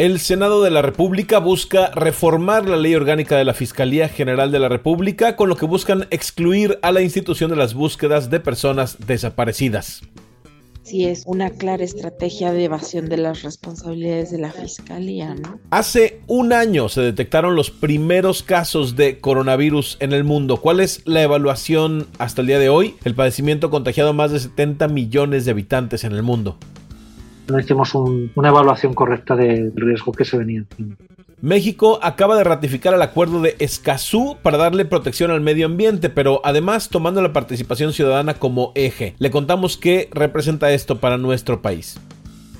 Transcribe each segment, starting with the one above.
El Senado de la República busca reformar la ley orgánica de la Fiscalía General de la República, con lo que buscan excluir a la institución de las búsquedas de personas desaparecidas. Sí, es una clara estrategia de evasión de las responsabilidades de la Fiscalía, ¿no? Hace un año se detectaron los primeros casos de coronavirus en el mundo. ¿Cuál es la evaluación hasta el día de hoy? El padecimiento ha contagiado a más de 70 millones de habitantes en el mundo no hicimos una evaluación correcta del riesgo que se venía México acaba de ratificar el acuerdo de Escazú para darle protección al medio ambiente, pero además tomando la participación ciudadana como eje. Le contamos qué representa esto para nuestro país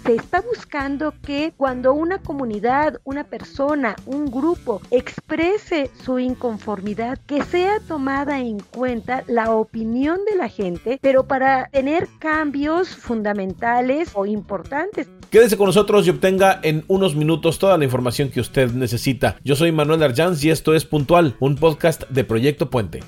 se está buscando que cuando una comunidad, una persona, un grupo exprese su inconformidad, que sea tomada en cuenta la opinión de la gente, pero para tener cambios fundamentales o importantes. Quédese con nosotros y obtenga en unos minutos toda la información que usted necesita. Yo soy Manuel Arjanz y esto es Puntual, un podcast de Proyecto Puente.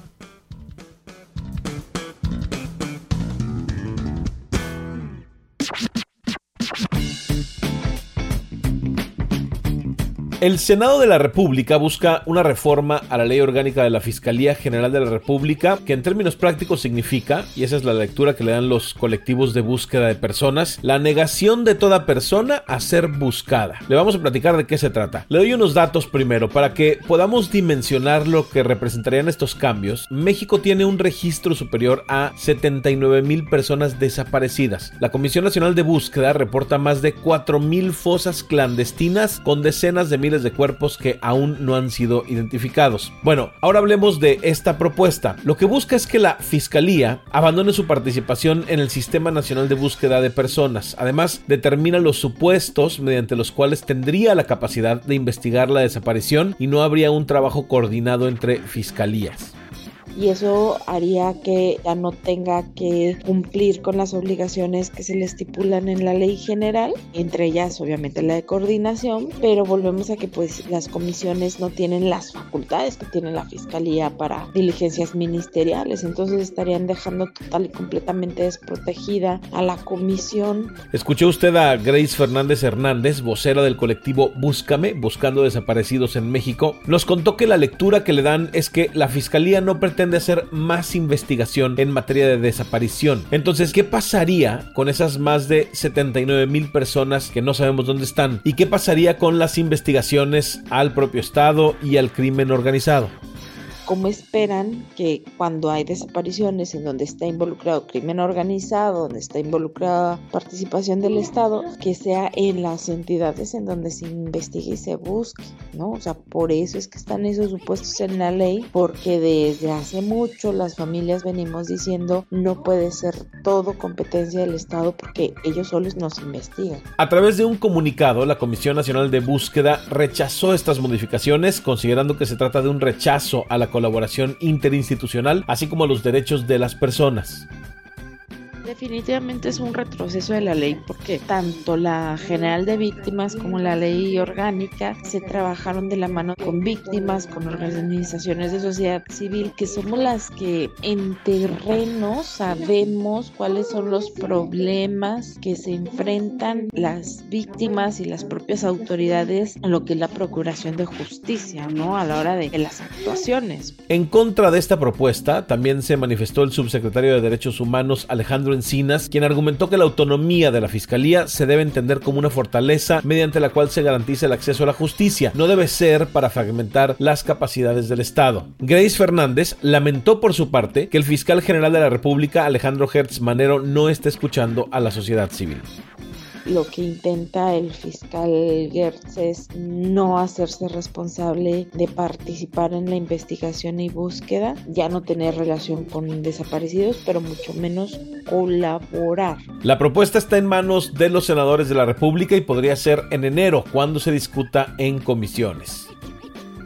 El Senado de la República busca una reforma a la ley orgánica de la Fiscalía General de la República, que en términos prácticos significa, y esa es la lectura que le dan los colectivos de búsqueda de personas, la negación de toda persona a ser buscada. Le vamos a platicar de qué se trata. Le doy unos datos primero para que podamos dimensionar lo que representarían estos cambios. México tiene un registro superior a 79 mil personas desaparecidas. La Comisión Nacional de Búsqueda reporta más de 4 mil fosas clandestinas con decenas de de cuerpos que aún no han sido identificados. Bueno, ahora hablemos de esta propuesta. Lo que busca es que la Fiscalía abandone su participación en el Sistema Nacional de Búsqueda de Personas. Además, determina los supuestos mediante los cuales tendría la capacidad de investigar la desaparición y no habría un trabajo coordinado entre fiscalías y eso haría que ya no tenga que cumplir con las obligaciones que se le estipulan en la ley general, entre ellas obviamente la de coordinación, pero volvemos a que pues las comisiones no tienen las facultades que tiene la fiscalía para diligencias ministeriales, entonces estarían dejando total y completamente desprotegida a la comisión. Escuchó usted a Grace Fernández Hernández, vocera del colectivo Búscame, buscando desaparecidos en México, nos contó que la lectura que le dan es que la fiscalía no pretende de hacer más investigación en materia de desaparición. Entonces, ¿qué pasaría con esas más de 79 mil personas que no sabemos dónde están? ¿Y qué pasaría con las investigaciones al propio Estado y al crimen organizado? Cómo esperan que cuando hay desapariciones en donde está involucrado crimen organizado, donde está involucrada participación del Estado, que sea en las entidades en donde se investigue y se busque, ¿no? O sea, por eso es que están esos supuestos en la ley, porque desde hace mucho las familias venimos diciendo no puede ser todo competencia del Estado porque ellos solos nos investigan. A través de un comunicado, la Comisión Nacional de Búsqueda rechazó estas modificaciones, considerando que se trata de un rechazo a la colaboración interinstitucional, así como los derechos de las personas. Definitivamente es un retroceso de la ley porque tanto la general de víctimas como la ley orgánica se trabajaron de la mano con víctimas, con organizaciones de sociedad civil, que somos las que en terreno sabemos cuáles son los problemas que se enfrentan las víctimas y las propias autoridades a lo que es la procuración de justicia, ¿no? A la hora de, las actuaciones. En contra de esta propuesta también se manifestó el subsecretario de Derechos Humanos Alejandro Encinas, quien argumentó que la autonomía de la Fiscalía se debe entender como una fortaleza mediante la cual se garantiza el acceso a la justicia, no debe ser para fragmentar las capacidades del Estado. Grace Fernández lamentó por su parte que el fiscal general de la República, Alejandro Hertz Manero, no esté escuchando a la sociedad civil lo que intenta el fiscal Gertz es no hacerse responsable de participar en la investigación y búsqueda, ya no tener relación con desaparecidos, pero mucho menos colaborar. La propuesta está en manos de los senadores de la República y podría ser en enero cuando se discuta en comisiones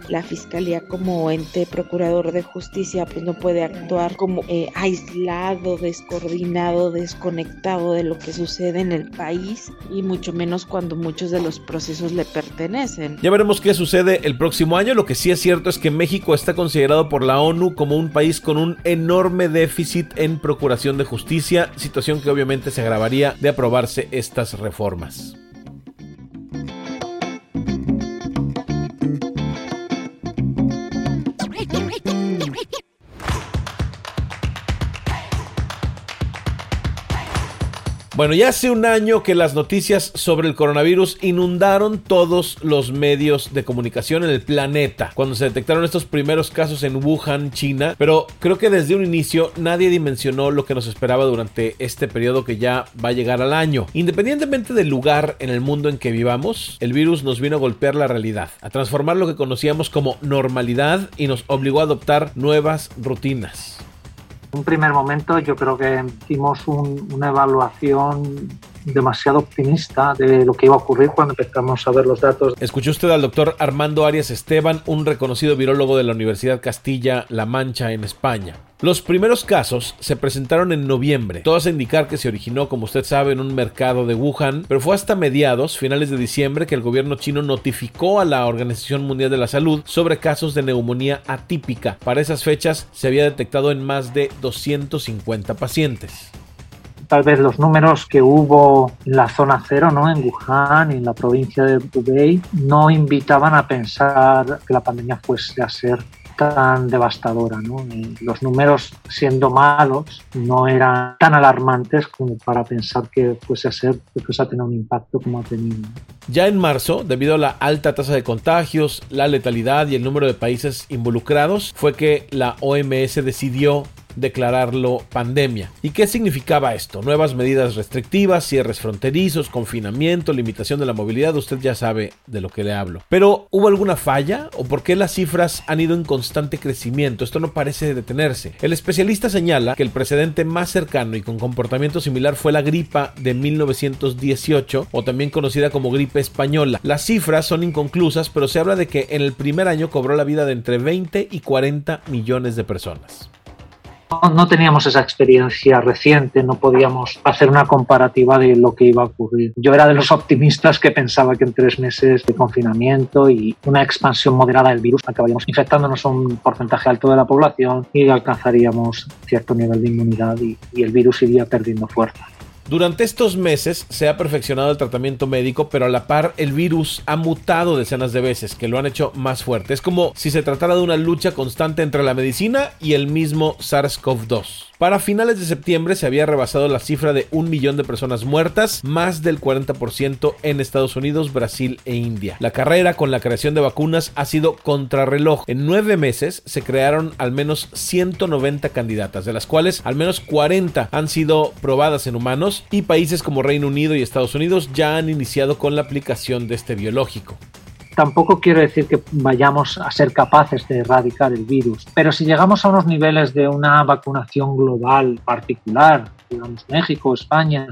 la fiscalía como ente procurador de justicia pues no puede actuar como eh, aislado, descoordinado, desconectado de lo que sucede en el país y mucho menos cuando muchos de los procesos le pertenecen. Ya veremos qué sucede el próximo año. Lo que sí es cierto es que México está considerado por la ONU como un país con un enorme déficit en procuración de justicia, situación que obviamente se agravaría de aprobarse estas reformas. Bueno, ya hace un año que las noticias sobre el coronavirus inundaron todos los medios de comunicación en el planeta, cuando se detectaron estos primeros casos en Wuhan, China, pero creo que desde un inicio nadie dimensionó lo que nos esperaba durante este periodo que ya va a llegar al año. Independientemente del lugar en el mundo en que vivamos, el virus nos vino a golpear la realidad, a transformar lo que conocíamos como normalidad y nos obligó a adoptar nuevas rutinas un primer momento yo creo que hicimos una evaluación demasiado optimista de lo que iba a ocurrir cuando empezamos a ver los datos. Escuchó usted al doctor Armando Arias Esteban, un reconocido virólogo de la Universidad Castilla-La Mancha en España. Los primeros casos se presentaron en noviembre, todo hace indicar que se originó, como usted sabe, en un mercado de Wuhan, pero fue hasta mediados, finales de diciembre, que el gobierno chino notificó a la Organización Mundial de la Salud sobre casos de neumonía atípica. Para esas fechas se había detectado en más de 250 pacientes tal vez los números que hubo en la zona cero, ¿no? en Wuhan y en la provincia de Hubei, no invitaban a pensar que la pandemia fuese a ser tan devastadora. ¿no? Los números, siendo malos, no eran tan alarmantes como para pensar que fuese a ser, que fuese a tener un impacto como ha tenido. Ya en marzo, debido a la alta tasa de contagios, la letalidad y el número de países involucrados, fue que la OMS decidió declararlo pandemia. ¿Y qué significaba esto? Nuevas medidas restrictivas, cierres fronterizos, confinamiento, limitación de la movilidad, usted ya sabe de lo que le hablo. Pero ¿hubo alguna falla o por qué las cifras han ido en constante crecimiento? Esto no parece detenerse. El especialista señala que el precedente más cercano y con comportamiento similar fue la gripa de 1918 o también conocida como gripe española. Las cifras son inconclusas, pero se habla de que en el primer año cobró la vida de entre 20 y 40 millones de personas no, teníamos esa experiencia reciente, no podíamos hacer una comparativa de lo que iba a ocurrir. Yo era de los optimistas que pensaba que en tres meses de confinamiento y una expansión moderada del virus acabaríamos infectándonos un porcentaje alto de la población y alcanzaríamos cierto nivel de inmunidad y el virus iría perdiendo fuerza. Durante estos meses se ha perfeccionado el tratamiento médico, pero a la par el virus ha mutado decenas de veces, que lo han hecho más fuerte. Es como si se tratara de una lucha constante entre la medicina y el mismo SARS-CoV-2. Para finales de septiembre se había rebasado la cifra de un millón de personas muertas, más del 40% en Estados Unidos, Brasil e India. La carrera con la creación de vacunas ha sido contrarreloj. En nueve meses se crearon al menos 190 candidatas, de las cuales al menos 40 han sido probadas en humanos y países como Reino Unido y Estados Unidos ya han iniciado con la aplicación de este biológico tampoco quiero decir que vayamos a ser capaces de erradicar el virus, pero si llegamos a unos niveles de una vacunación global particular, digamos México, España,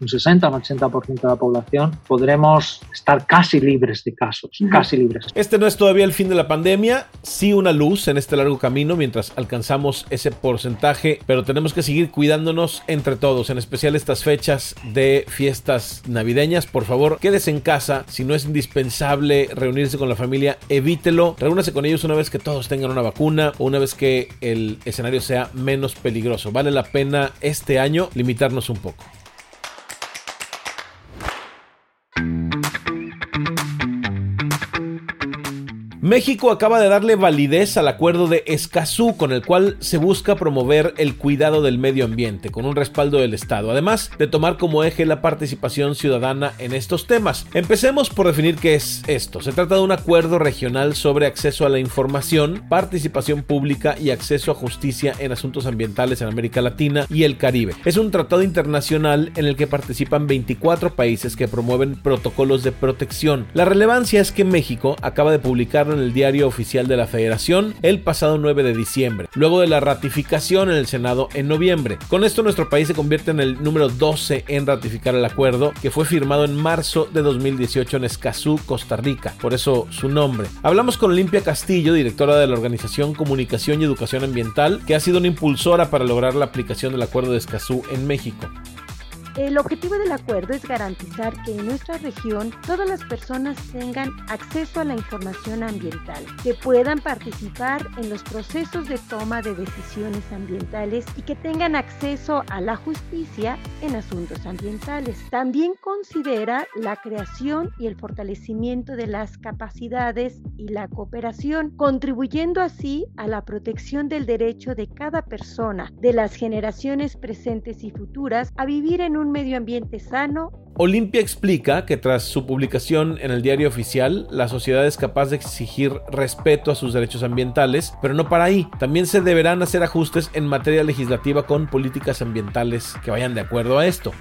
un 60 o un 80% de la población, podremos estar casi libres de casos, casi libres. Este no es todavía el fin de la pandemia, sí una luz en este largo camino mientras alcanzamos ese porcentaje, pero tenemos que seguir cuidándonos entre todos, en especial estas fechas de fiestas navideñas. Por favor, quédese en casa, si no es indispensable reunirse con la familia, evítelo, reúnase con ellos una vez que todos tengan una vacuna o una vez que el escenario sea menos peligroso. Vale la pena este año limitarnos un poco. México acaba de darle validez al acuerdo de Escazú con el cual se busca promover el cuidado del medio ambiente con un respaldo del Estado, además de tomar como eje la participación ciudadana en estos temas. Empecemos por definir qué es esto. Se trata de un acuerdo regional sobre acceso a la información, participación pública y acceso a justicia en asuntos ambientales en América Latina y el Caribe. Es un tratado internacional en el que participan 24 países que promueven protocolos de protección. La relevancia es que México acaba de publicar en el diario oficial de la Federación el pasado 9 de diciembre, luego de la ratificación en el Senado en noviembre. Con esto nuestro país se convierte en el número 12 en ratificar el acuerdo que fue firmado en marzo de 2018 en Escazú, Costa Rica, por eso su nombre. Hablamos con Olimpia Castillo, directora de la organización Comunicación y Educación Ambiental, que ha sido una impulsora para lograr la aplicación del acuerdo de Escazú en México. El objetivo del acuerdo es garantizar que en nuestra región todas las personas tengan acceso a la información ambiental, que puedan participar en los procesos de toma de decisiones ambientales y que tengan acceso a la justicia en asuntos ambientales. También considera la creación y el fortalecimiento de las capacidades y la cooperación, contribuyendo así a la protección del derecho de cada persona, de las generaciones presentes y futuras, a vivir en un medio ambiente sano. Olimpia explica que tras su publicación en el diario oficial, la sociedad es capaz de exigir respeto a sus derechos ambientales, pero no para ahí. También se deberán hacer ajustes en materia legislativa con políticas ambientales que vayan de acuerdo a esto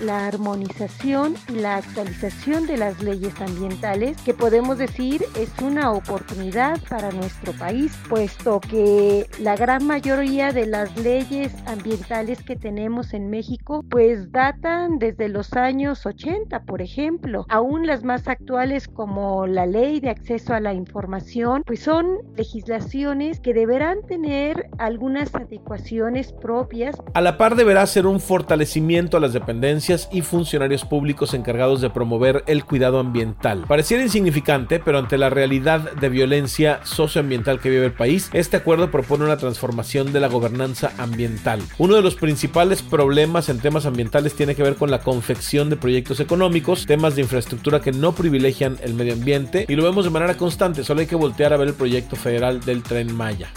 la armonización y la actualización de las leyes ambientales, que podemos decir es una oportunidad para nuestro país, puesto que la gran mayoría de las leyes ambientales que tenemos en México, pues datan desde los años 80, por ejemplo. Aún las más actuales como la ley de acceso a la información, pues son legislaciones que deberán tener algunas adecuaciones propias. A la par deberá ser un fortalecimiento a las dependencias y funcionarios públicos encargados de promover el cuidado ambiental. Pareciera insignificante, pero ante la realidad de violencia socioambiental que vive el país, este acuerdo propone una transformación de la gobernanza ambiental. Uno de los principales problemas en temas ambientales tiene que ver con la confección de proyectos económicos, temas de infraestructura que no privilegian el medio ambiente y lo vemos de manera constante, solo hay que voltear a ver el proyecto federal del tren Maya.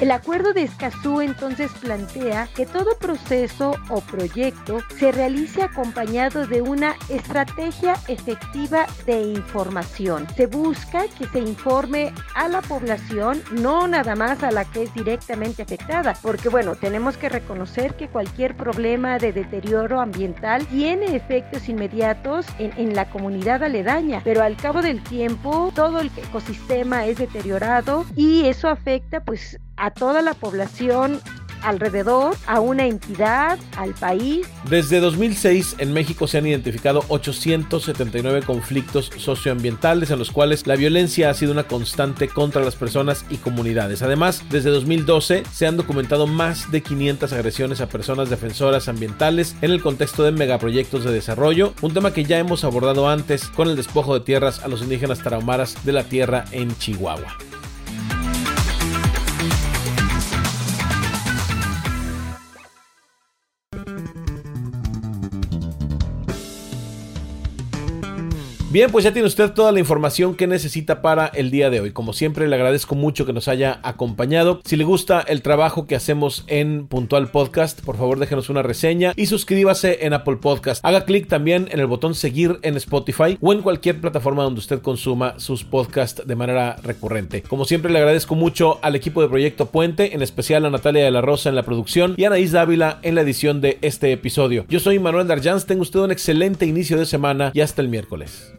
El acuerdo de Escazú entonces plantea que todo proceso o proyecto se realice acompañado de una estrategia efectiva de información. Se busca que se informe a la población, no nada más a la que es directamente afectada, porque bueno, tenemos que reconocer que cualquier problema de deterioro ambiental tiene efectos inmediatos en, en la comunidad aledaña, pero al cabo del tiempo todo el ecosistema es deteriorado y eso afecta pues a toda la población alrededor, a una entidad, al país. Desde 2006 en México se han identificado 879 conflictos socioambientales en los cuales la violencia ha sido una constante contra las personas y comunidades. Además, desde 2012 se han documentado más de 500 agresiones a personas defensoras ambientales en el contexto de megaproyectos de desarrollo, un tema que ya hemos abordado antes con el despojo de tierras a los indígenas tarahumaras de la tierra en Chihuahua. Bien, pues ya tiene usted toda la información que necesita para el día de hoy. Como siempre, le agradezco mucho que nos haya acompañado. Si le gusta el trabajo que hacemos en Puntual Podcast, por favor déjenos una reseña y suscríbase en Apple Podcast. Haga clic también en el botón seguir en Spotify o en cualquier plataforma donde usted consuma sus podcasts de manera recurrente. Como siempre, le agradezco mucho al equipo de Proyecto Puente, en especial a Natalia de la Rosa en la producción y a Anaís Dávila en la edición de este episodio. Yo soy Manuel Darjans, tenga usted un excelente inicio de semana y hasta el miércoles.